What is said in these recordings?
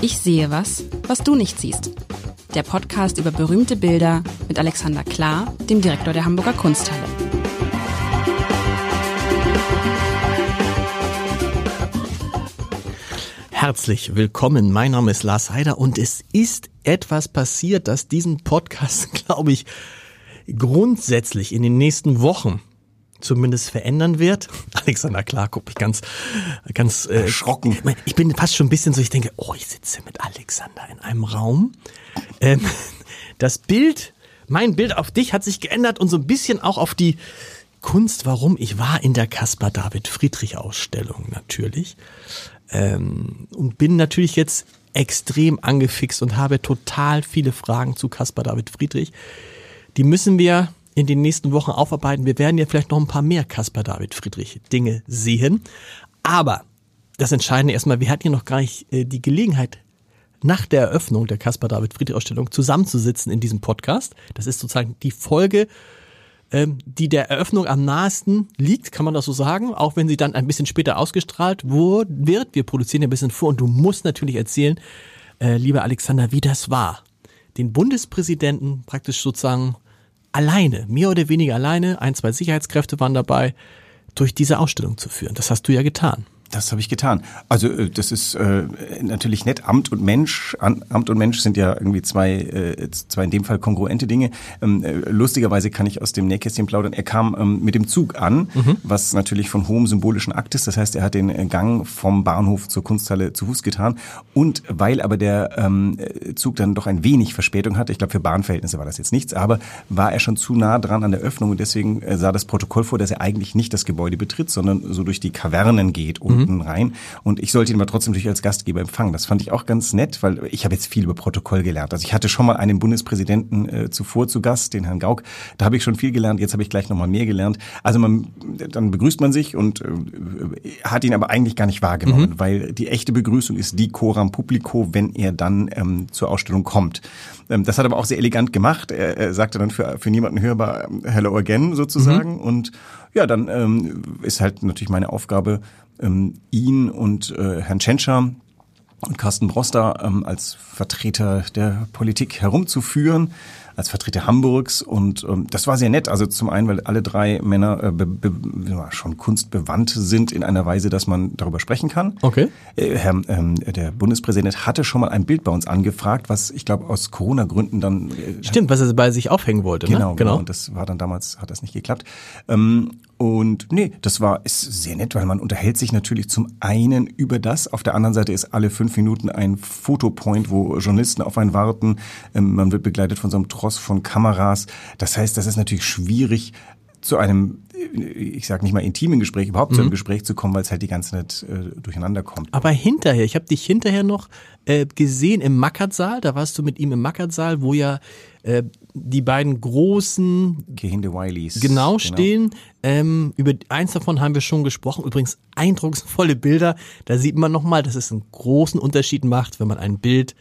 Ich sehe was, was du nicht siehst. Der Podcast über berühmte Bilder mit Alexander Klar, dem Direktor der Hamburger Kunsthalle. Herzlich willkommen. Mein Name ist Lars Heider und es ist etwas passiert, das diesen Podcast, glaube ich, grundsätzlich in den nächsten Wochen zumindest verändern wird. Alexander Klar guckt mich ganz, ganz äh, erschrocken. Ich bin fast schon ein bisschen so, ich denke, oh, ich sitze mit Alexander in einem Raum. Ähm, das Bild, mein Bild auf dich hat sich geändert und so ein bisschen auch auf die Kunst, warum ich war in der Caspar David Friedrich Ausstellung natürlich ähm, und bin natürlich jetzt extrem angefixt und habe total viele Fragen zu Caspar David Friedrich. Die müssen wir in den nächsten Wochen aufarbeiten. Wir werden ja vielleicht noch ein paar mehr Caspar David Friedrich Dinge sehen. Aber das Entscheidende erstmal, wir hatten ja noch gar nicht äh, die Gelegenheit, nach der Eröffnung der Caspar David Friedrich Ausstellung zusammenzusitzen in diesem Podcast. Das ist sozusagen die Folge, ähm, die der Eröffnung am nahesten liegt, kann man das so sagen, auch wenn sie dann ein bisschen später ausgestrahlt wird. Wir produzieren ein bisschen vor und du musst natürlich erzählen, äh, lieber Alexander, wie das war. Den Bundespräsidenten praktisch sozusagen alleine, mehr oder weniger alleine, ein, zwei Sicherheitskräfte waren dabei, durch diese Ausstellung zu führen. Das hast du ja getan. Das habe ich getan. Also äh, das ist äh, natürlich nett. Amt und Mensch, Amt und Mensch sind ja irgendwie zwei, äh, zwei in dem Fall kongruente Dinge. Ähm, äh, lustigerweise kann ich aus dem Nähkästchen plaudern. Er kam ähm, mit dem Zug an, mhm. was natürlich von hohem symbolischen Akt ist. Das heißt, er hat den äh, Gang vom Bahnhof zur Kunsthalle zu Fuß getan. Und weil aber der ähm, Zug dann doch ein wenig Verspätung hatte, ich glaube für Bahnverhältnisse war das jetzt nichts, aber war er schon zu nah dran an der Öffnung und deswegen äh, sah das Protokoll vor, dass er eigentlich nicht das Gebäude betritt, sondern so durch die Kavernen geht. Und unten mhm. rein. Und ich sollte ihn aber trotzdem natürlich als Gastgeber empfangen. Das fand ich auch ganz nett, weil ich habe jetzt viel über Protokoll gelernt. Also ich hatte schon mal einen Bundespräsidenten äh, zuvor zu Gast, den Herrn Gauck. Da habe ich schon viel gelernt. Jetzt habe ich gleich noch mal mehr gelernt. Also man, dann begrüßt man sich und äh, hat ihn aber eigentlich gar nicht wahrgenommen, mhm. weil die echte Begrüßung ist die Coram Publico, wenn er dann ähm, zur Ausstellung kommt. Ähm, das hat aber auch sehr elegant gemacht. Er, er sagte dann für, für niemanden hörbar ähm, Hello again sozusagen. Mhm. Und ja, dann ähm, ist halt natürlich meine Aufgabe, ähm, ihn und äh, Herrn Tschentscher und Carsten Broster ähm, als Vertreter der Politik herumzuführen als Vertreter Hamburgs und ähm, das war sehr nett. Also zum einen, weil alle drei Männer äh, be, be, schon kunstbewandt sind in einer Weise, dass man darüber sprechen kann. Okay. Äh, Herr, ähm, der Bundespräsident hatte schon mal ein Bild bei uns angefragt, was ich glaube aus Corona-Gründen dann äh, stimmt, was er bei sich aufhängen wollte. Genau, ne? genau. genau. Und das war dann damals hat das nicht geklappt. Ähm, und nee, das war ist sehr nett, weil man unterhält sich natürlich zum einen über das. Auf der anderen Seite ist alle fünf Minuten ein Fotopoint, wo Journalisten auf einen warten. Ähm, man wird begleitet von so einem Tross von Kameras. Das heißt, das ist natürlich schwierig, zu einem, ich sage nicht mal intimen Gespräch, überhaupt mhm. zu einem mhm. Gespräch zu kommen, weil es halt die ganze Zeit äh, durcheinander kommt. Aber hinterher, ich habe dich hinterher noch äh, gesehen im Mackertsaal, da warst du mit ihm im Mackertsaal, wo ja äh, die beiden großen Gehinde Wileys genau, genau. stehen. Ähm, über eins davon haben wir schon gesprochen. Übrigens eindrucksvolle Bilder. Da sieht man nochmal, dass es einen großen Unterschied macht, wenn man ein Bild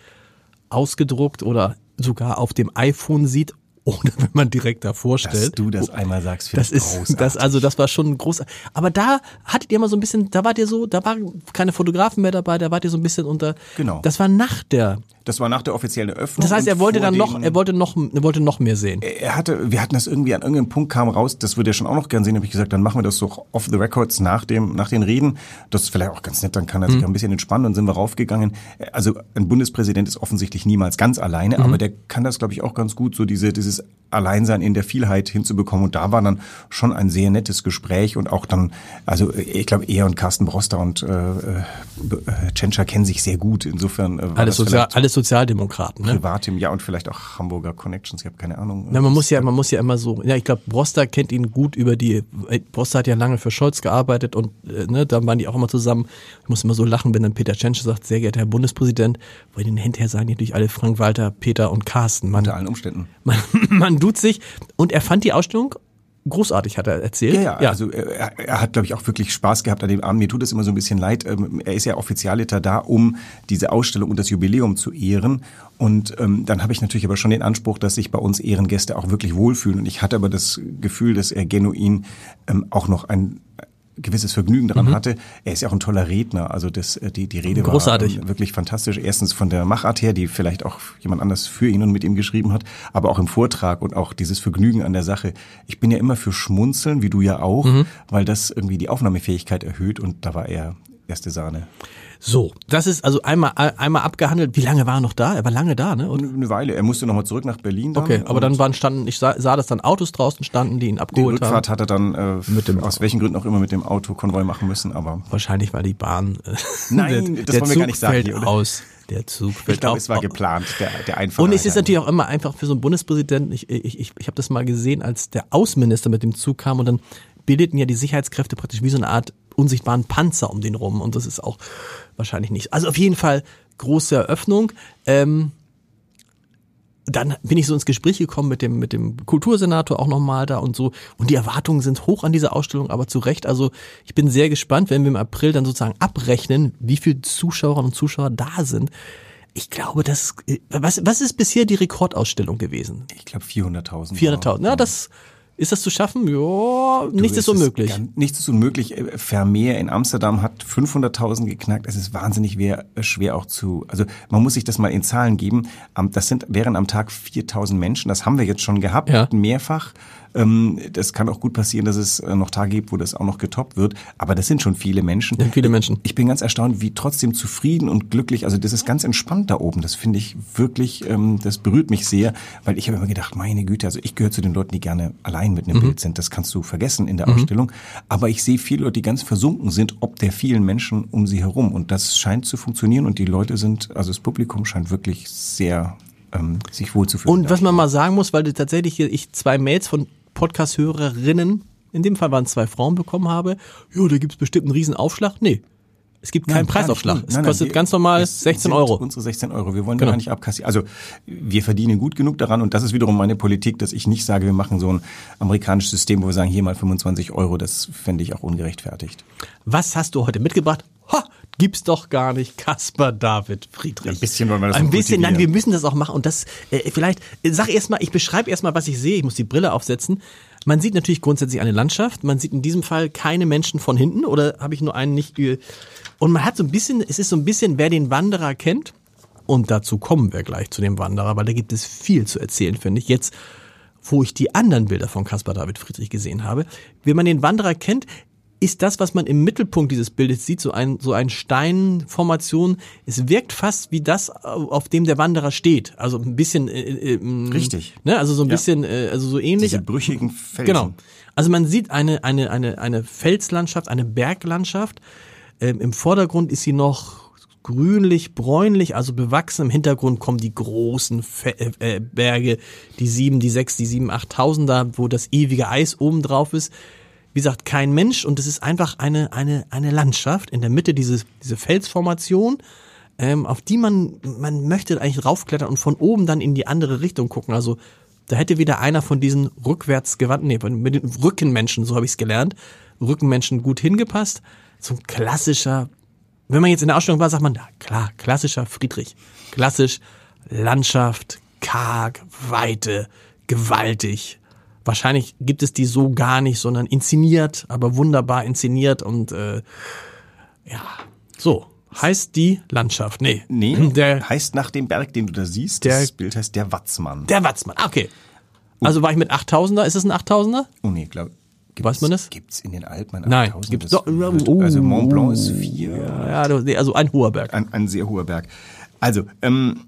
ausgedruckt oder sogar auf dem iPhone sieht oder wenn man direkt davor stellt. Dass du das einmal sagst, das ist großartig. das also das war schon groß. Aber da hattet ihr mal so ein bisschen, da wart ihr so, da waren keine Fotografen mehr dabei, da wart ihr so ein bisschen unter. Genau. Das war nach der das war nach der offiziellen Eröffnung. Das heißt, er wollte dann noch, er wollte noch, er wollte noch mehr sehen. Er hatte, wir hatten das irgendwie an irgendeinem Punkt kam raus, das würde er schon auch noch gern sehen, habe ich gesagt, dann machen wir das so off the records nach dem, nach den Reden. Das ist vielleicht auch ganz nett, dann kann er sich mhm. ein bisschen entspannen, dann sind wir raufgegangen. Also ein Bundespräsident ist offensichtlich niemals ganz alleine, mhm. aber der kann das, glaube ich, auch ganz gut, so diese, dieses Alleinsein in der Vielheit hinzubekommen. Und da war dann schon ein sehr nettes Gespräch und auch dann, also ich glaube, er und Carsten Broster und äh, äh, Tschentscher kennen sich sehr gut. Insofern äh, war alles, Sozial, alles Sozialdemokraten. Ne? Privatim, ja und vielleicht auch Hamburger Connections. Ich habe keine Ahnung. Na, man muss ja, man muss ja immer so. Ja, ich glaube, Broster kennt ihn gut über die. Broster hat ja lange für Scholz gearbeitet und äh, ne, da waren die auch immer zusammen. Ich muss immer so lachen, wenn dann Peter Tschentscher sagt, sehr geehrter Herr Bundespräsident, weil den hinterher sagen natürlich alle Frank Walter, Peter und Carsten. Man, Unter allen Umständen. Man, man duzt sich. Und er fand die Ausstellung großartig, hat er erzählt. Ja, ja, ja. also er, er hat, glaube ich, auch wirklich Spaß gehabt an dem Abend. Mir tut es immer so ein bisschen leid. Ähm, er ist ja Offizialleiter da, um diese Ausstellung und das Jubiläum zu ehren. Und ähm, dann habe ich natürlich aber schon den Anspruch, dass sich bei uns Ehrengäste auch wirklich wohlfühlen. Und ich hatte aber das Gefühl, dass er genuin ähm, auch noch ein gewisses Vergnügen daran mhm. hatte. Er ist ja auch ein toller Redner, also das, äh, die, die Rede Großartig. war ähm, wirklich fantastisch. Erstens von der Machart her, die vielleicht auch jemand anders für ihn und mit ihm geschrieben hat, aber auch im Vortrag und auch dieses Vergnügen an der Sache. Ich bin ja immer für Schmunzeln, wie du ja auch, mhm. weil das irgendwie die Aufnahmefähigkeit erhöht und da war er erste Sahne. So, das ist also einmal einmal abgehandelt. Wie lange war er noch da? Er war lange da, ne? Und eine Weile. Er musste nochmal zurück nach Berlin. Dann okay, aber dann waren standen, ich sah, sah dass dann Autos draußen standen, die ihn abgeholt die Rückfahrt haben. hat er dann äh, mit dem, aus welchen Gründen auch immer mit dem Autokonvoi machen müssen, aber wahrscheinlich weil die Bahn. Äh, Nein, der, das der wollen wir Zug gar nicht sagen. Fällt hier, aus. Der Zug fällt Ich glaube, es war geplant, der, der Einfall. Und es ist natürlich auch immer einfach für so einen Bundespräsidenten, ich, ich, ich, ich habe das mal gesehen, als der Außenminister mit dem Zug kam und dann bildeten ja die Sicherheitskräfte praktisch wie so eine Art unsichtbaren Panzer um den rum und das ist auch wahrscheinlich nicht. Also auf jeden Fall große Eröffnung. Ähm, dann bin ich so ins Gespräch gekommen mit dem mit dem Kultursenator auch nochmal da und so und die Erwartungen sind hoch an dieser Ausstellung, aber zu Recht. Also ich bin sehr gespannt, wenn wir im April dann sozusagen abrechnen, wie viele Zuschauerinnen und Zuschauer da sind. Ich glaube, das was was ist bisher die Rekordausstellung gewesen? Ich glaube 400.000. 400.000. Ja, das ist das zu schaffen? Ja, nichts ist unmöglich. Ganz, nichts ist unmöglich. Äh, Vermeer in Amsterdam hat 500.000 geknackt. Es ist wahnsinnig schwer, schwer auch zu, also man muss sich das mal in Zahlen geben. Das sind, wären am Tag 4.000 Menschen. Das haben wir jetzt schon gehabt, ja. mehrfach. Ähm, das kann auch gut passieren, dass es äh, noch Tage gibt, wo das auch noch getoppt wird. Aber das sind schon viele Menschen. Ja, viele Menschen. Ich bin ganz erstaunt, wie trotzdem zufrieden und glücklich. Also das ist ganz entspannt da oben. Das finde ich wirklich, ähm, das berührt mich sehr, weil ich habe immer gedacht, meine Güte, also ich gehöre zu den Leuten, die gerne allein mit einem mhm. Bild sind. Das kannst du vergessen in der mhm. Ausstellung. Aber ich sehe viele Leute, die ganz versunken sind, ob der vielen Menschen um sie herum. Und das scheint zu funktionieren. Und die Leute sind, also das Publikum scheint wirklich sehr ähm, sich wohlzufühlen. Und was man mal sagen muss, weil du tatsächlich hier ich zwei Mails von Podcast-Hörerinnen, in dem Fall waren es zwei Frauen, bekommen habe, ja, da gibt es bestimmt einen riesen Aufschlag. Nee. Es gibt keinen nein, Preisaufschlag. Es nein, kostet nein, ganz normal 16 Euro. Unsere 16 Euro. Wir wollen genau. gar nicht abkassieren. Also wir verdienen gut genug daran und das ist wiederum meine Politik, dass ich nicht sage, wir machen so ein amerikanisches System, wo wir sagen, hier mal 25 Euro. Das fände ich auch ungerechtfertigt. Was hast du heute mitgebracht? Ha, gibt's doch gar nicht. Kaspar David Friedrich. Ein bisschen wollen wir das Ein bisschen, nein, wir müssen das auch machen. Und das, äh, vielleicht, äh, sag erstmal, ich beschreibe erstmal, was ich sehe. Ich muss die Brille aufsetzen. Man sieht natürlich grundsätzlich eine Landschaft. Man sieht in diesem Fall keine Menschen von hinten oder habe ich nur einen nicht. Und man hat so ein bisschen, es ist so ein bisschen, wer den Wanderer kennt. Und dazu kommen wir gleich zu dem Wanderer, weil da gibt es viel zu erzählen, finde ich. Jetzt, wo ich die anderen Bilder von Caspar David Friedrich gesehen habe. Wenn man den Wanderer kennt, ist das, was man im Mittelpunkt dieses Bildes sieht, so ein, so ein Steinformation. Es wirkt fast wie das, auf dem der Wanderer steht. Also ein bisschen, äh, äh, ähm, richtig. Ne? Also so ein ja. bisschen, äh, also so ähnlich. Diese brüchigen Felsen. Genau. Also man sieht eine, eine, eine, eine Felslandschaft, eine Berglandschaft. Ähm, Im Vordergrund ist sie noch grünlich, bräunlich, also bewachsen. Im Hintergrund kommen die großen Fe äh, äh Berge, die sieben, die sechs, die sieben, achttausender, wo das ewige Eis oben drauf ist wie gesagt, kein Mensch und es ist einfach eine, eine, eine Landschaft in der Mitte dieses, diese Felsformation, ähm, auf die man, man möchte eigentlich raufklettern und von oben dann in die andere Richtung gucken. Also da hätte wieder einer von diesen rückwärts gewandten, nee, mit den Rückenmenschen, so habe ich es gelernt, Rückenmenschen gut hingepasst. So ein klassischer, wenn man jetzt in der Ausstellung war, sagt man, ja klar, klassischer Friedrich. Klassisch, Landschaft, karg, Weite, gewaltig, Wahrscheinlich gibt es die so gar nicht, sondern inszeniert, aber wunderbar inszeniert und äh, ja, so. Heißt die Landschaft? Nee. Nee, der heißt nach dem Berg, den du da siehst. Der, das Bild heißt der Watzmann. Der Watzmann, okay. Also war ich mit 8000er? Ist es ein 8000er? Oh nee, glaube Weiß man das? Gibt's in den Alpen ein Nein, gibt's doch. Oh, also Mont Blanc ist vier. Ja, also ein hoher Berg. Ein, ein sehr hoher Berg. Also, ähm,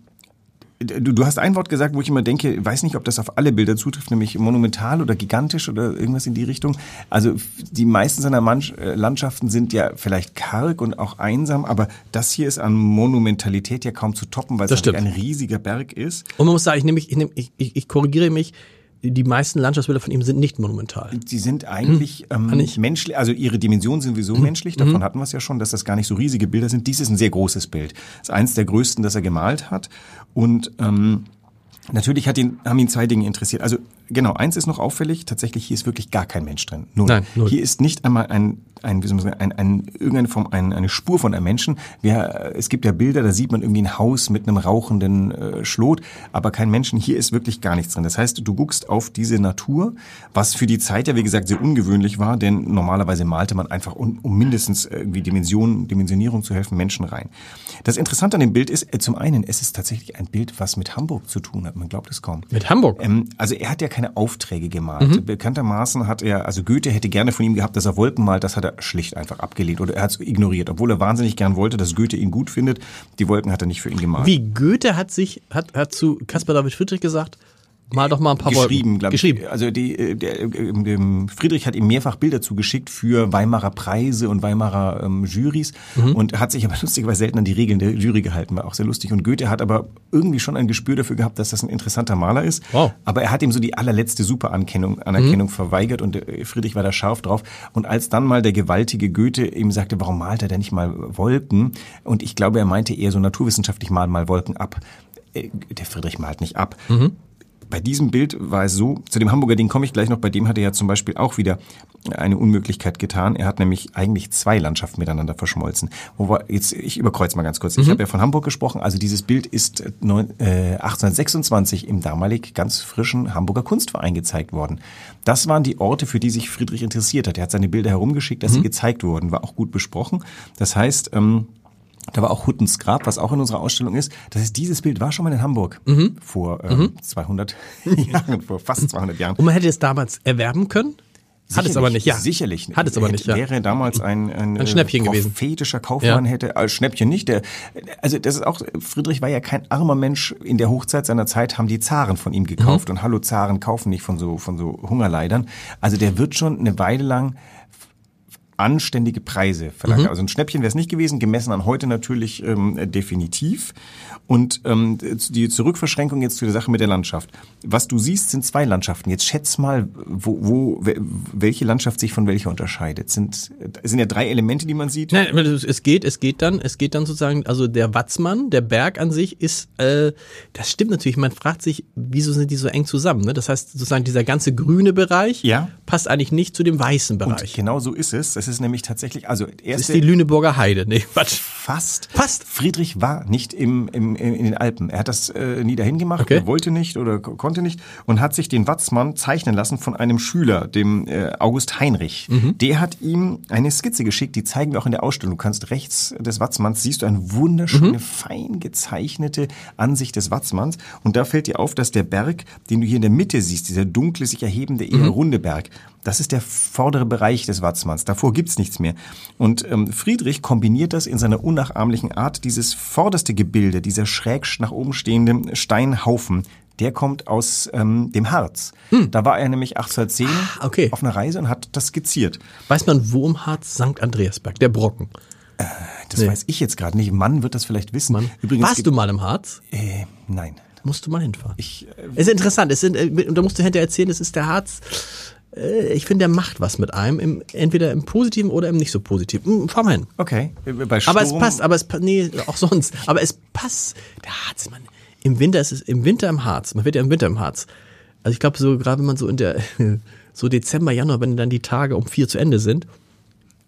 Du, du hast ein Wort gesagt, wo ich immer denke, weiß nicht, ob das auf alle Bilder zutrifft, nämlich monumental oder gigantisch oder irgendwas in die Richtung. Also die meisten seiner Manch äh, Landschaften sind ja vielleicht karg und auch einsam, aber das hier ist an Monumentalität ja kaum zu toppen, weil es ein riesiger Berg ist. Und man muss sagen, ich, nehme, ich, nehme, ich, ich, ich korrigiere mich, die meisten Landschaftsbilder von ihm sind nicht monumental. Sie sind eigentlich hm, ähm, menschlich, also ihre Dimensionen sind sowieso hm. menschlich, davon hm. hatten wir es ja schon, dass das gar nicht so riesige Bilder sind. Dies ist ein sehr großes Bild. Das ist eins der größten, das er gemalt hat. Und ähm, natürlich hat ihn, haben ihn zwei Dinge interessiert. Also genau, eins ist noch auffällig, tatsächlich hier ist wirklich gar kein Mensch drin. Null. Nein, null. Hier ist nicht einmal ein, ein, wie soll man sagen, ein, ein, irgendeine Form, ein, eine Spur von einem Menschen. Wir, es gibt ja Bilder, da sieht man irgendwie ein Haus mit einem rauchenden äh, Schlot, aber kein Menschen. Hier ist wirklich gar nichts drin. Das heißt, du guckst auf diese Natur, was für die Zeit ja, wie gesagt, sehr ungewöhnlich war, denn normalerweise malte man einfach, um, um mindestens irgendwie Dimensionen, Dimensionierung zu helfen, Menschen rein. Das Interessante an dem Bild ist, äh, zum einen, es ist tatsächlich ein Bild, was mit Hamburg zu tun hat. Man glaubt es kaum. Mit Hamburg? Ähm, also er hat ja keine Aufträge gemalt. Bekanntermaßen hat er, also Goethe hätte gerne von ihm gehabt, dass er Wolken malt, das hat er schlicht einfach abgelehnt oder er hat es ignoriert, obwohl er wahnsinnig gern wollte, dass Goethe ihn gut findet. Die Wolken hat er nicht für ihn gemalt. Wie Goethe hat sich, hat, hat zu Caspar David Friedrich gesagt, mal doch mal ein paar geschrieben, Wolken. glaube ich. Geschrieben. Also die, äh, der, äh, dem Friedrich hat ihm mehrfach Bilder zugeschickt für Weimarer Preise und Weimarer ähm, Jurys Mhm. und hat sich aber lustigerweise selten an die Regeln der Jury gehalten, war auch sehr lustig. Und Goethe hat aber irgendwie schon ein Gespür dafür gehabt, dass das ein interessanter Maler ist. Wow. Aber er hat ihm so die allerletzte Superanerkennung Anerkennung verweigert und äh, Friedrich war da scharf drauf. Und als dann mal der gewaltige Goethe ihm sagte, warum malt er denn nicht mal Wolken? Und ich glaube, er meinte eher so naturwissenschaftlich malen mal Wolken ab. Der Friedrich malt nicht ab. Bei diesem Bild war es so, zu dem Hamburger Ding komme ich gleich noch, bei dem hat er ja zum Beispiel auch wieder eine Unmöglichkeit getan. Er hat nämlich eigentlich zwei Landschaften miteinander verschmolzen. Wo wir jetzt, ich überkreuze mal ganz kurz. Ich habe ja von Hamburg gesprochen. Also dieses Bild ist äh, neun- äh, 1826 im damalig ganz frischen Hamburger Kunstverein gezeigt worden. Das waren die Orte, für die sich Friedrich interessiert hat. Er hat seine Bilder herumgeschickt, dass sie gezeigt wurden. War auch gut besprochen. Das heißt, ähm, da war auch Huttens Grab, was auch in unserer Ausstellung ist. Das heißt, dieses Bild war schon mal in Hamburg vor ähm, 200 Jahren, vor fast 200 Jahren. Und man hätte es damals erwerben können? Hat es aber nicht, ja. Sicherlich nicht. Hat es aber nicht, ja. Wäre damals ein, ein, Ein Schnäppchen äh, gewesen. prophetischer Kaufmann Ja. hätte, als Schnäppchen nicht. Der, also das ist auch, Friedrich war ja kein armer Mensch. In der Hochzeit seiner Zeit haben die Zaren von ihm gekauft. Mhm. Und hallo Zaren kaufen nicht von so, von so Hungerleidern. Also der wird schon eine Weile lang anständige Preise verlangt. Mhm. Also ein Schnäppchen wäre es nicht gewesen, gemessen an heute natürlich ähm, definitiv. Und ähm, die Zurückverschränkung jetzt zu der Sache mit der Landschaft. Was du siehst, sind zwei Landschaften. Jetzt schätz mal, wo, wo wel- welche Landschaft sich von welcher unterscheidet. Sind sind ja drei Elemente, die man sieht. Nein, es geht, es geht dann, es geht dann sozusagen, also der Watzmann, der Berg an sich ist, äh, das stimmt natürlich. Man fragt sich, wieso sind die so eng zusammen? Ne? Das heißt sozusagen dieser ganze grüne Bereich Ja. passt eigentlich nicht zu dem weißen Und Bereich. genau so ist es. Das ist nämlich tatsächlich, also Das ist erste die Lüneburger Heide. Nee, Quatsch. fast. Fast. Friedrich war nicht im, im, in den Alpen. Er hat das äh, nie dahin gemacht, Okay. er wollte nicht oder ko- konnte nicht und hat sich den Watzmann zeichnen lassen von einem Schüler, dem äh, August Heinrich. Mhm. Der hat ihm eine Skizze geschickt, die zeigen wir auch in der Ausstellung. Du kannst rechts des Watzmanns siehst du eine wunderschöne, Mhm. fein gezeichnete Ansicht des Watzmanns und da fällt dir auf, dass der Berg, den du hier in der Mitte siehst, dieser dunkle, sich erhebende, eher Mhm. runde Berg, das ist der vordere Bereich des Watzmanns. Davor gibt's nichts mehr. Und ähm, Friedrich kombiniert das in seiner unnachahmlichen Art, dieses vorderste Gebilde, dieser schräg nach oben stehende Steinhaufen, der kommt aus ähm, dem Harz. Da war er nämlich 1810 Hm. Ah, okay. auf einer Reise und hat das skizziert. Weiß man, wo im Harz St. Andreasberg, der Brocken. Das weiß ich jetzt gerade nicht. Mann wird das vielleicht wissen. Mann. Übrigens Warst du mal im Harz? Äh, nein. Musst du mal hinfahren. Ich, äh, Es ist interessant. Es sind, äh, und da musst du hinterher erzählen, es ist der Harz. Äh, Ich finde, der macht was mit einem, im, entweder im Positiven oder im nicht so Positiven. Hm, Fahr mal hin. okay. Äh, Bei Aber es passt, aber es nee, auch sonst. Aber es passt. Der Harz, man, im Winter ist es im Winter im Harz. Man wird ja im Winter im Harz. Also ich glaube so gerade wenn man so in der so Dezember, Januar, wenn dann die Tage um vier zu Ende sind.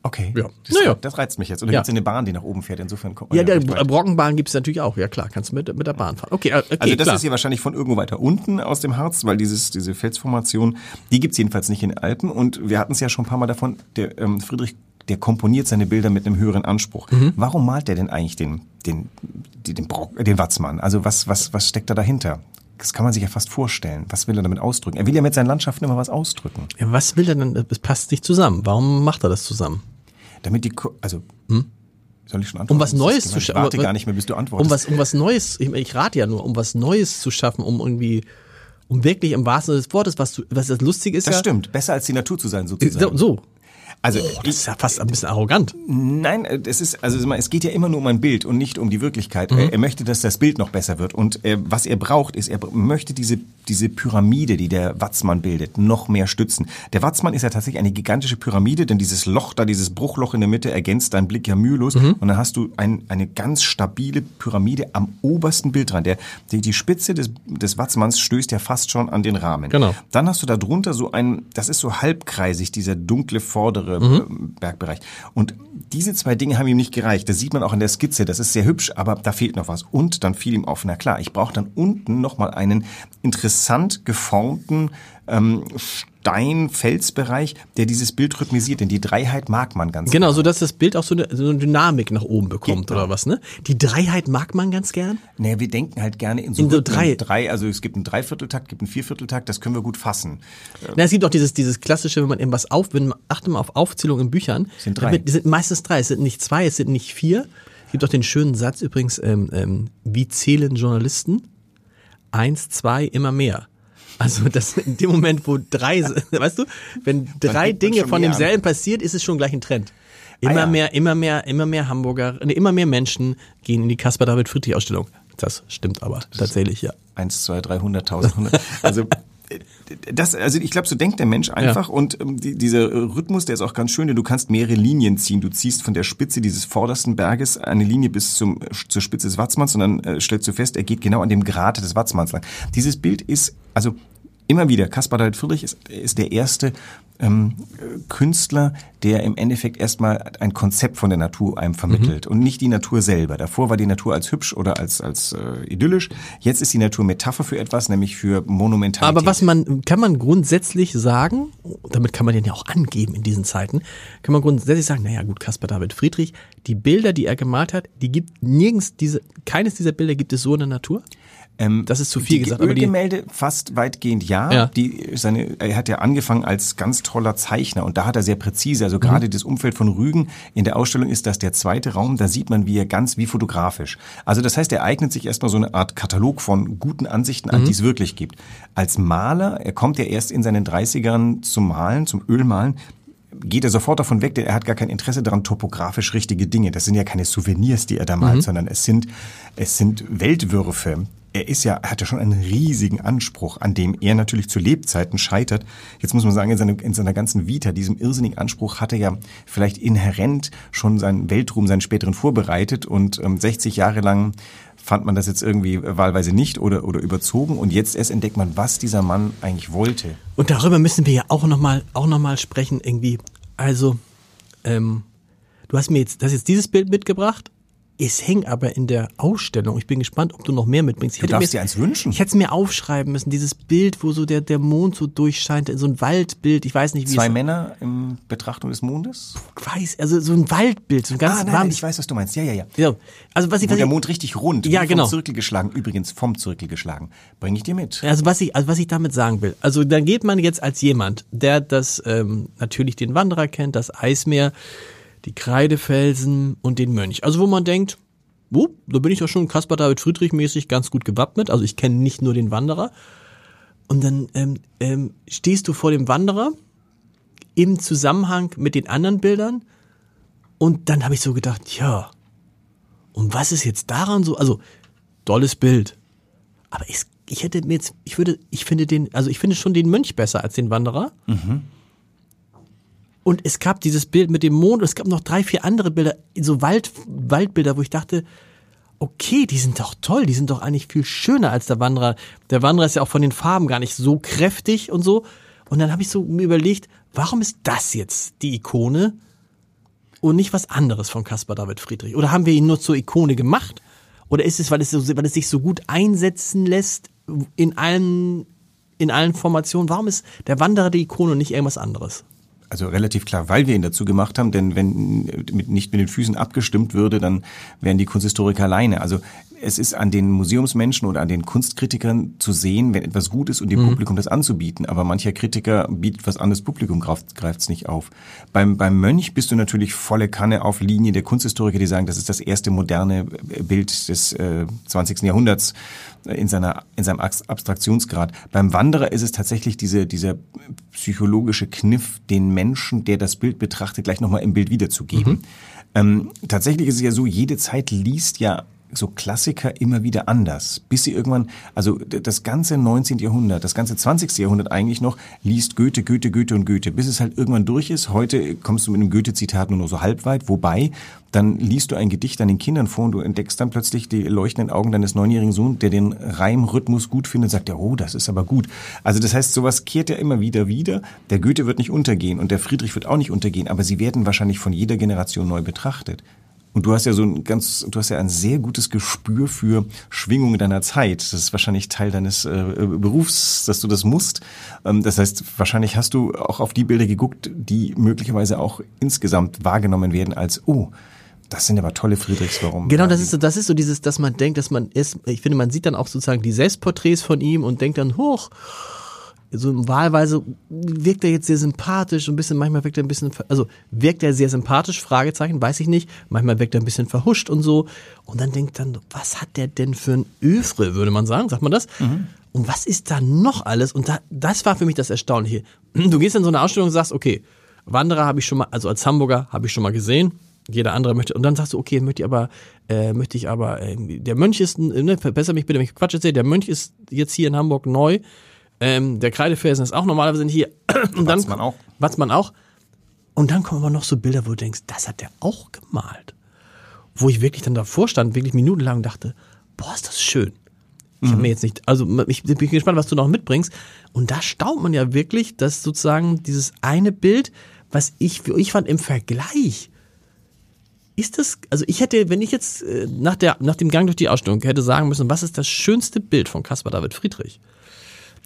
Okay. Ja. Das, Naja. das reizt mich jetzt. Und da Ja. gibt's eine Bahn, die nach oben fährt. Insofern kommt man Ja, der nicht weit. Brockenbahn gibt es natürlich auch. Ja klar, kannst du mit, mit der Bahn fahren. Okay, äh, okay Also das klar. ist hier wahrscheinlich von irgendwo weiter unten aus dem Harz, weil dieses, diese Felsformation, die gibt's jedenfalls nicht in den Alpen. Und wir hatten es ja schon ein paar Mal davon, der ähm, Friedrich, der komponiert seine Bilder mit einem höheren Anspruch. Mhm. Warum malt der denn eigentlich den, den, die- den, Brock, äh, den Watzmann? Also was, was, was steckt da dahinter? Das kann man sich ja fast vorstellen. Was will er damit ausdrücken? Er will ja mit seinen Landschaften immer was ausdrücken. ja, was will er denn? Es passt nicht zusammen. Warum macht er das zusammen? Damit die, also, soll ich schon antworten? Hm? Um was Neues zu Ich schaffen. warte gar nicht mehr, bis du antwortest. Um was, um was Neues, ich, ich rate ja nur, um was Neues zu schaffen, um irgendwie, um wirklich im wahrsten Sinne des Wortes, was, du, was das lustig ist das ja. stimmt. Besser als die Natur zu sein, So, sozusagen. so. Also oh, das ist ja fast ein bisschen arrogant. Nein, es ist also es geht ja immer nur um ein Bild und nicht um die Wirklichkeit. Mhm. Er, möchte, dass das Bild noch besser wird und er, was er braucht, ist er möchte diese diese Pyramide, die der Watzmann bildet, noch mehr stützen. Der Watzmann ist ja tatsächlich eine gigantische Pyramide, denn dieses Loch da, dieses Bruchloch in der Mitte ergänzt deinen Blick ja mühelos mhm. und dann hast du ein, eine ganz stabile Pyramide am obersten Bild dran. Der die, die Spitze des des Watzmanns stößt ja fast schon an den Rahmen. Genau. Dann hast du da drunter so ein, das ist so halbkreisig, dieser dunkle vordere mhm. Ähm, Bergbereich. Und diese zwei Dinge haben ihm nicht gereicht. Das sieht man auch in der Skizze. Das ist sehr hübsch, aber da fehlt noch was. Und dann fiel ihm auf, na klar, ich brauche dann unten nochmal einen interessant geformten ähm, Stein-Felsbereich, der dieses Bild rhythmisiert. Denn die Dreiheit mag man ganz Genau, so dass das Bild auch so eine, so eine Dynamik nach oben bekommt genau. oder was, ne? Die Dreiheit mag man ganz gern? Naja, wir denken halt gerne in so, in so drei. drei. Also es gibt einen Dreivierteltakt, gibt einen Viervierteltakt, das können wir gut fassen. Na, es gibt auch dieses, dieses klassische, wenn man irgendwas auf, wenn man, achte mal auf Aufzählungen in Büchern. Es sind drei. Es sind meistens drei. Es sind nicht zwei, es sind nicht vier. Es gibt auch den schönen Satz übrigens, ähm, ähm, wie zählen Journalisten? Eins, zwei, immer mehr. Also das in dem Moment, wo drei, weißt du, wenn drei Dinge von demselben an. passiert, ist es schon gleich ein Trend. Immer ah, ja. mehr, immer mehr, immer mehr Hamburger, nee, immer mehr Menschen gehen in die Caspar David Friedrich Ausstellung. Das stimmt aber das tatsächlich, ja. Eins, zwei, dreihunderttausend, hundert. Also das, also ich glaube, so denkt der Mensch einfach ja. und ähm, die, dieser Rhythmus, der ist auch ganz schön, denn du kannst mehrere Linien ziehen. Du ziehst von der Spitze dieses vordersten Berges eine Linie bis zum, zur Spitze des Watzmanns und dann äh, stellst du fest, er geht genau an dem Grat des Watzmanns lang. Dieses Bild ist, also immer wieder, Caspar David Friedrich ist, ist der erste ähm, Künstler, der im Endeffekt erstmal ein Konzept von der Natur einem vermittelt mhm. und nicht die Natur selber. Davor war die Natur als hübsch oder als als äh, idyllisch. Jetzt ist die Natur Metapher für etwas, nämlich für Monumentalität. Aber was man kann man grundsätzlich sagen, damit kann man den ja auch angeben in diesen Zeiten, kann man grundsätzlich sagen, naja gut, Caspar David Friedrich, die Bilder, die er gemalt hat, die gibt nirgends diese, keines dieser Bilder gibt es so in der Natur. Ähm, das ist zu viel die gesagt. Ölgemälde aber die, fast weitgehend ja. ja. Die, seine, er hat ja angefangen als ganz toller Zeichner und da hat er sehr präzise, also mhm. gerade das Umfeld von Rügen in der Ausstellung ist das der zweite Raum, da sieht man, wie er ganz wie fotografisch. Also das heißt, er eignet sich erstmal so eine Art Katalog von guten Ansichten an, mhm. die es wirklich gibt. Als Maler, er kommt ja erst in seinen 30ern zum Malen, zum Ölmalen, geht er sofort davon weg, denn er hat gar kein Interesse daran, topografisch richtige Dinge. Das sind ja keine Souvenirs, die er da malt, mhm. sondern es sind, es sind Weltwürfe, er ist ja, hat ja schon einen riesigen Anspruch, an dem er natürlich zu Lebzeiten scheitert. Jetzt muss man sagen, in, seinem, in seiner ganzen Vita, diesem irrsinnigen Anspruch, hat er ja vielleicht inhärent schon seinen Weltruhm, seinen späteren vorbereitet und ähm, 60 Jahre lang fand man das jetzt irgendwie wahlweise nicht oder, oder überzogen und jetzt erst entdeckt man, was dieser Mann eigentlich wollte. Und darüber müssen wir ja auch nochmal auch noch mal sprechen irgendwie. Also, ähm, du hast mir jetzt, das jetzt dieses Bild mitgebracht es hängt aber in der Ausstellung. Ich bin gespannt, ob du noch mehr mitbringst. Ich du darfst dir eins wünschen. Ich hätte es mir aufschreiben müssen. Dieses Bild, wo so der, der Mond so durchscheint, so ein Waldbild. Ich weiß nicht, wie Zwei es Männer in Betrachtung des Mondes? Ich weiß, also so ein Waldbild. So ein ganz ah, nein, nein, ich weiß, was du meinst. Ja, ja, ja. ja. Also was ich, wo was der Mond richtig rund, ja, genau. vom Zirkel geschlagen, übrigens vom Zirkel geschlagen. Bring ich dir mit. Also was ich, also was ich damit sagen will. Also dann geht man jetzt als jemand, der das ähm, natürlich den Wanderer kennt, das Eismeer, die Kreidefelsen und den Mönch. Also wo man denkt, oh, da bin ich doch schon Caspar David Friedrich mäßig ganz gut gewappnet. Also ich kenne nicht nur den Wanderer. Und dann ähm, ähm, stehst du vor dem Wanderer im Zusammenhang mit den anderen Bildern. Und dann habe ich so gedacht, ja, und was ist jetzt daran so? Also, tolles Bild. Aber ich, ich hätte mir jetzt, ich würde, ich finde den, also ich finde schon den Mönch besser als den Wanderer. Mhm. Und es gab dieses Bild mit dem Mond, es gab noch drei, vier andere Bilder, so Wald, Waldbilder, wo ich dachte, okay, die sind doch toll, die sind doch eigentlich viel schöner als der Wanderer. Der Wanderer ist ja auch von den Farben gar nicht so kräftig und so. Und dann habe ich so mir überlegt, warum ist das jetzt die Ikone und nicht was anderes von Caspar David Friedrich? Oder haben wir ihn nur zur Ikone gemacht? Oder ist es, weil es, weil es sich so gut einsetzen lässt in allen, in allen Formationen? Warum ist der Wanderer die Ikone und nicht irgendwas anderes? Also relativ klar, weil wir ihn dazu gemacht haben, denn wenn mit, nicht mit den Füßen abgestimmt würde, dann wären die Kunsthistoriker alleine. Also es ist an den Museumsmenschen oder an den Kunstkritikern zu sehen, wenn etwas gut ist und dem mhm. Publikum das anzubieten. Aber mancher Kritiker bietet was anderes, Publikum greift es nicht auf. Beim, beim Mönch bist du natürlich volle Kanne auf Linie der Kunsthistoriker, die sagen, das ist das erste moderne Bild des äh, 20. Jahrhunderts in seiner in seinem Abstraktionsgrad. Beim Wanderer ist es tatsächlich diese dieser psychologische Kniff, den Menschen, der das Bild betrachtet, gleich nochmal im Bild wiederzugeben. Mhm. Ähm, tatsächlich ist es ja so, jede Zeit liest ja so Klassiker immer wieder anders, bis sie irgendwann, also das ganze 19. Jahrhundert, das ganze 20. Jahrhundert eigentlich noch, liest Goethe, Goethe, Goethe und Goethe, bis es halt irgendwann durch ist. Heute kommst du mit einem Goethe-Zitat nur noch so halb weit, wobei dann liest du ein Gedicht an den Kindern vor und du entdeckst dann plötzlich die leuchtenden Augen deines neunjährigen Sohns, der den Reimrhythmus gut findet und sagt, ja, oh, das ist aber gut. Also das heißt, sowas kehrt ja immer wieder wieder. Der Goethe wird nicht untergehen und der Friedrich wird auch nicht untergehen, aber sie werden wahrscheinlich von jeder Generation neu betrachtet. Und du hast ja so ein ganz, du hast ja ein sehr gutes Gespür für Schwingungen deiner Zeit. Das ist wahrscheinlich Teil deines äh, Berufs, dass du das musst. Ähm, das heißt, wahrscheinlich hast du auch auf die Bilder geguckt, die möglicherweise auch insgesamt wahrgenommen werden als, oh, das sind aber tolle Friedrichs, warum? Genau, das ist so, das ist so dieses, dass man denkt, dass man ist, ich finde, man sieht dann auch sozusagen die Selbstporträts von ihm und denkt dann, hoch, so wahlweise wirkt er jetzt sehr sympathisch, ein bisschen, manchmal wirkt er ein bisschen, also wirkt er sehr sympathisch, Fragezeichen, weiß ich nicht. Manchmal wirkt er ein bisschen verhuscht und so. Und dann denkt dann, was hat der denn für ein Öfre, würde man sagen, sagt man das? Mhm. Und was ist da noch alles? Und da, das war für mich das Erstaunliche. Du gehst in so eine Ausstellung und sagst, okay, Wanderer habe ich schon mal, also als Hamburger habe ich schon mal gesehen. Jeder andere möchte, und dann sagst du, okay, möchte ich aber, äh, möchte ich aber, äh, der Mönch ist, ne, verbessere mich bitte, wenn ich Quatsch erzähle, der Mönch ist jetzt hier in Hamburg neu ähm, der Kreidefelsen ist auch normalerweise hier. Und dann, Watzmann auch. Watzmann auch. Und dann kommen aber noch so Bilder, wo du denkst, das hat der auch gemalt. Wo ich wirklich dann davor stand, wirklich minutenlang dachte, boah, ist das schön. Ich mhm. habe mir jetzt nicht, also ich bin gespannt, was du noch mitbringst. Und da staunt man ja wirklich, dass sozusagen dieses eine Bild, was ich, ich fand im Vergleich, ist das, also ich hätte, wenn ich jetzt äh, nach, der, nach dem Gang durch die Ausstellung hätte sagen müssen, was ist das schönste Bild von Caspar David Friedrich?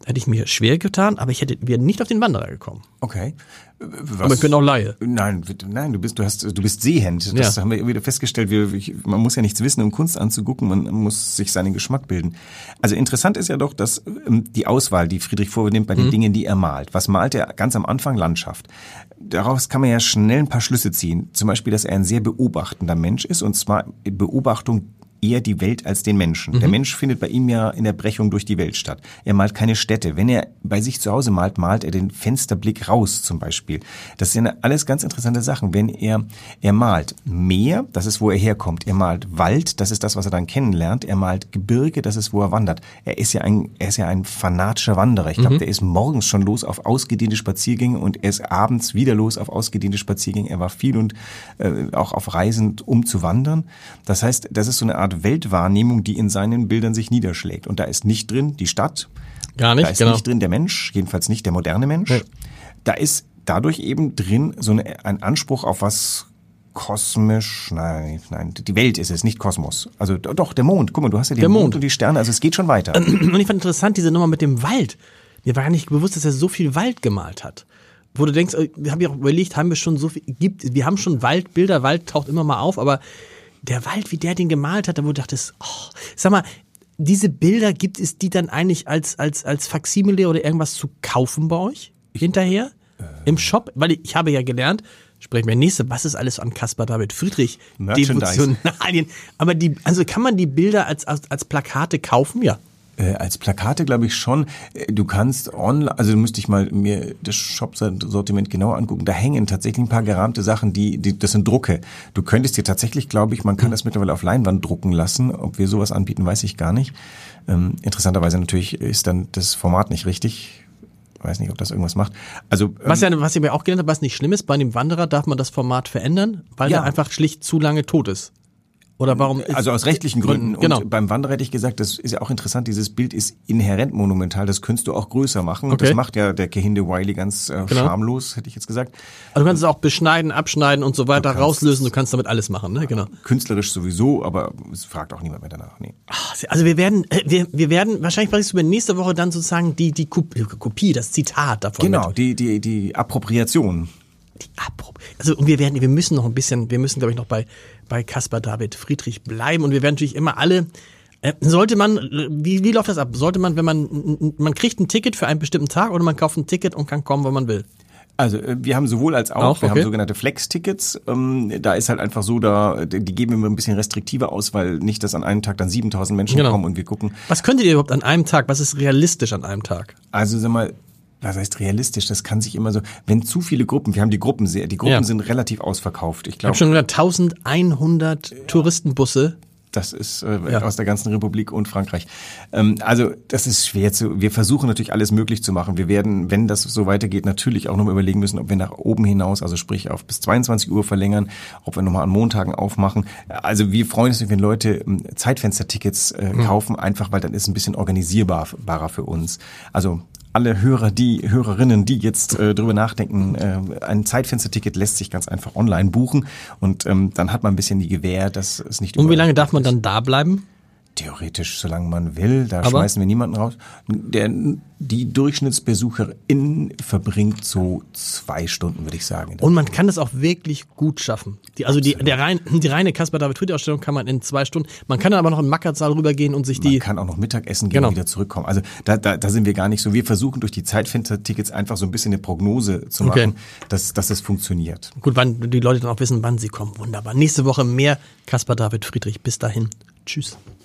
Hätte ich mir schwer getan, aber ich hätte wäre nicht auf den Wanderer gekommen. Okay. Was? Aber ich bin auch Laie. Nein, nein, du bist, du hast, du bist Sehend. Das ja. haben wir wieder festgestellt. Wir, man muss ja nichts wissen, um Kunst anzugucken. Man muss sich seinen Geschmack bilden. Also interessant ist ja doch, dass ähm, die Auswahl, die Friedrich vornimmt bei den mhm. Dingen, die er malt. Was malt er ganz am Anfang? Landschaft. Daraus kann man ja schnell ein paar Schlüsse ziehen. Zum Beispiel, dass er ein sehr beobachtender Mensch ist und zwar Beobachtung eher die Welt als den Menschen. Mhm. Der Mensch findet bei ihm ja in der Brechung durch die Welt statt. Er malt keine Städte. Wenn er bei sich zu Hause malt, malt er den Fensterblick raus zum Beispiel. Das sind alles ganz interessante Sachen. Wenn er, er malt Meer, das ist, wo er herkommt. Er malt Wald, das ist das, was er dann kennenlernt. Er malt Gebirge, das ist, wo er wandert. Er ist ja ein, er ist ja ein fanatischer Wanderer. Ich glaube, mhm. der ist morgens schon los auf ausgedehnte Spaziergänge und er ist abends wieder los auf ausgedehnte Spaziergänge. Er war viel und äh, auch auf Reisen, um zu wandern. Das heißt, das ist so eine Art Weltwahrnehmung, die in seinen Bildern sich niederschlägt. Und da ist nicht drin die Stadt. Gar nicht. Da ist genau. nicht drin der Mensch, jedenfalls nicht der moderne Mensch. Ja. Da ist dadurch eben drin so eine, ein Anspruch auf was kosmisch, nein, nein, die Welt ist es, nicht Kosmos. Also doch, der Mond, guck mal, du hast ja den Mond. Mond und die Sterne, also es geht schon weiter. Und ich fand interessant diese Nummer mit dem Wald. Mir war gar nicht bewusst, dass er so viel Wald gemalt hat. Wo du denkst, äh, wir haben ja auch überlegt, haben wir schon so viel, gibt, wir haben schon Waldbilder, Wald taucht immer mal auf, aber der Wald, wie der den gemalt hat, da wo du dachtest, oh, sag mal, diese Bilder gibt es die dann eigentlich als, als, als Faksimile oder irgendwas zu kaufen bei euch hinterher ähm. im Shop? Weil ich, ich habe ja gelernt, sprechen wir nächste, was ist alles an Caspar David Friedrich? Devotionalien. Aber die, also kann man die Bilder als, als, als Plakate kaufen? Ja. Äh, als Plakate glaube ich schon. Äh, du kannst online, also du müsste ich mal mir das Shop-Sortiment genauer angucken. Da hängen tatsächlich ein paar gerahmte Sachen, die, die das sind Drucke. Du könntest dir tatsächlich, glaube ich, man kann das mittlerweile auf Leinwand drucken lassen. Ob wir sowas anbieten, weiß ich gar nicht. Ähm, interessanterweise natürlich ist dann das Format nicht richtig weiß nicht, ob das irgendwas macht. Also ähm, was ja, was ich mir auch gelernt habe, was nicht schlimm ist, bei einem Wanderer darf man das Format verändern, weil ja. er einfach schlicht zu lange tot ist. Oder warum? Also aus rechtlichen Gründen. Genau. Und beim Wanderer hätte ich gesagt, das ist ja auch interessant, dieses Bild ist inhärent monumental, das könntest du auch größer machen. Okay. Das macht ja der Kehinde Wiley ganz äh, genau. schamlos, hätte ich jetzt gesagt. Also du kannst es auch beschneiden, abschneiden und so weiter, rauslösen, du kannst damit alles machen, ne? Genau. Künstlerisch sowieso, aber es fragt auch niemand mehr danach. Nee. Also wir werden, äh, wir, wir werden, wahrscheinlich bringst du mir nächste Woche dann sozusagen die, die Kopie, das Zitat davon. Genau, mit. die, die, die Appropriation die Approb also und wir werden wir müssen noch ein bisschen wir müssen glaube ich noch bei bei Caspar David Friedrich bleiben und wir werden natürlich immer alle Äh, sollte man, wie, wie läuft das ab? Sollte man, wenn man, man kriegt ein Ticket für einen bestimmten Tag oder man kauft ein Ticket und kann kommen, wann man will? Also äh, wir haben sowohl als auch, Auch, wir okay. haben sogenannte Flex-Tickets. Ähm, da ist halt einfach so, da die geben immer ein bisschen restriktiver aus, weil nicht, dass an einem Tag dann 7000 Menschen Genau. kommen und wir gucken. Was könntet ihr überhaupt an einem Tag? Was ist realistisch an einem Tag? Also sag mal, was heißt realistisch? Das kann sich immer so, wenn zu viele Gruppen, wir haben die Gruppen sehr, die Gruppen Ja. sind relativ ausverkauft. Ich Ich glaube, schon gehört, 1100 Touristenbusse. das ist äh, Ja. aus der ganzen Republik und Frankreich. Ähm, also das ist schwer zu. Wir versuchen natürlich alles möglich zu machen. Wir werden, wenn das so weitergeht, natürlich auch nochmal überlegen müssen, ob wir nach oben hinaus, also sprich auf bis 22 Uhr verlängern, ob wir nochmal an Montagen aufmachen. Also wir freuen uns, wenn Leute ähm, Zeitfenstertickets äh, kaufen, einfach weil dann ist es ein bisschen organisierbarer für uns. Also alle Hörer, die Hörerinnen, die jetzt äh, drüber nachdenken, äh, ein Zeitfensterticket lässt sich ganz einfach online buchen und ähm, dann hat man ein bisschen die Gewähr, dass es nicht Und wie lange darf man dann da bleiben? Theoretisch, solange man will, da Aber? schmeißen wir niemanden raus. Der, die Durchschnittsbesucherin verbringt so zwei Stunden, würde ich sagen. Und man kann das auch wirklich gut schaffen. Die, also die, der rein, die reine Caspar David Friedrich Ausstellung kann man in zwei Stunden. Man kann dann aber noch im Mackertsaal rübergehen und sich Man die. kann auch noch Mittagessen gehen Genau. und wieder zurückkommen. Also da, da, da sind wir gar nicht so. Wir versuchen durch die Zeitfenster-Tickets einfach so ein bisschen eine Prognose zu Okay. machen, dass, dass es funktioniert. Gut, wann die Leute dann auch wissen, wann sie kommen. Wunderbar. Nächste Woche mehr Caspar David Friedrich. Bis dahin. Tschüss.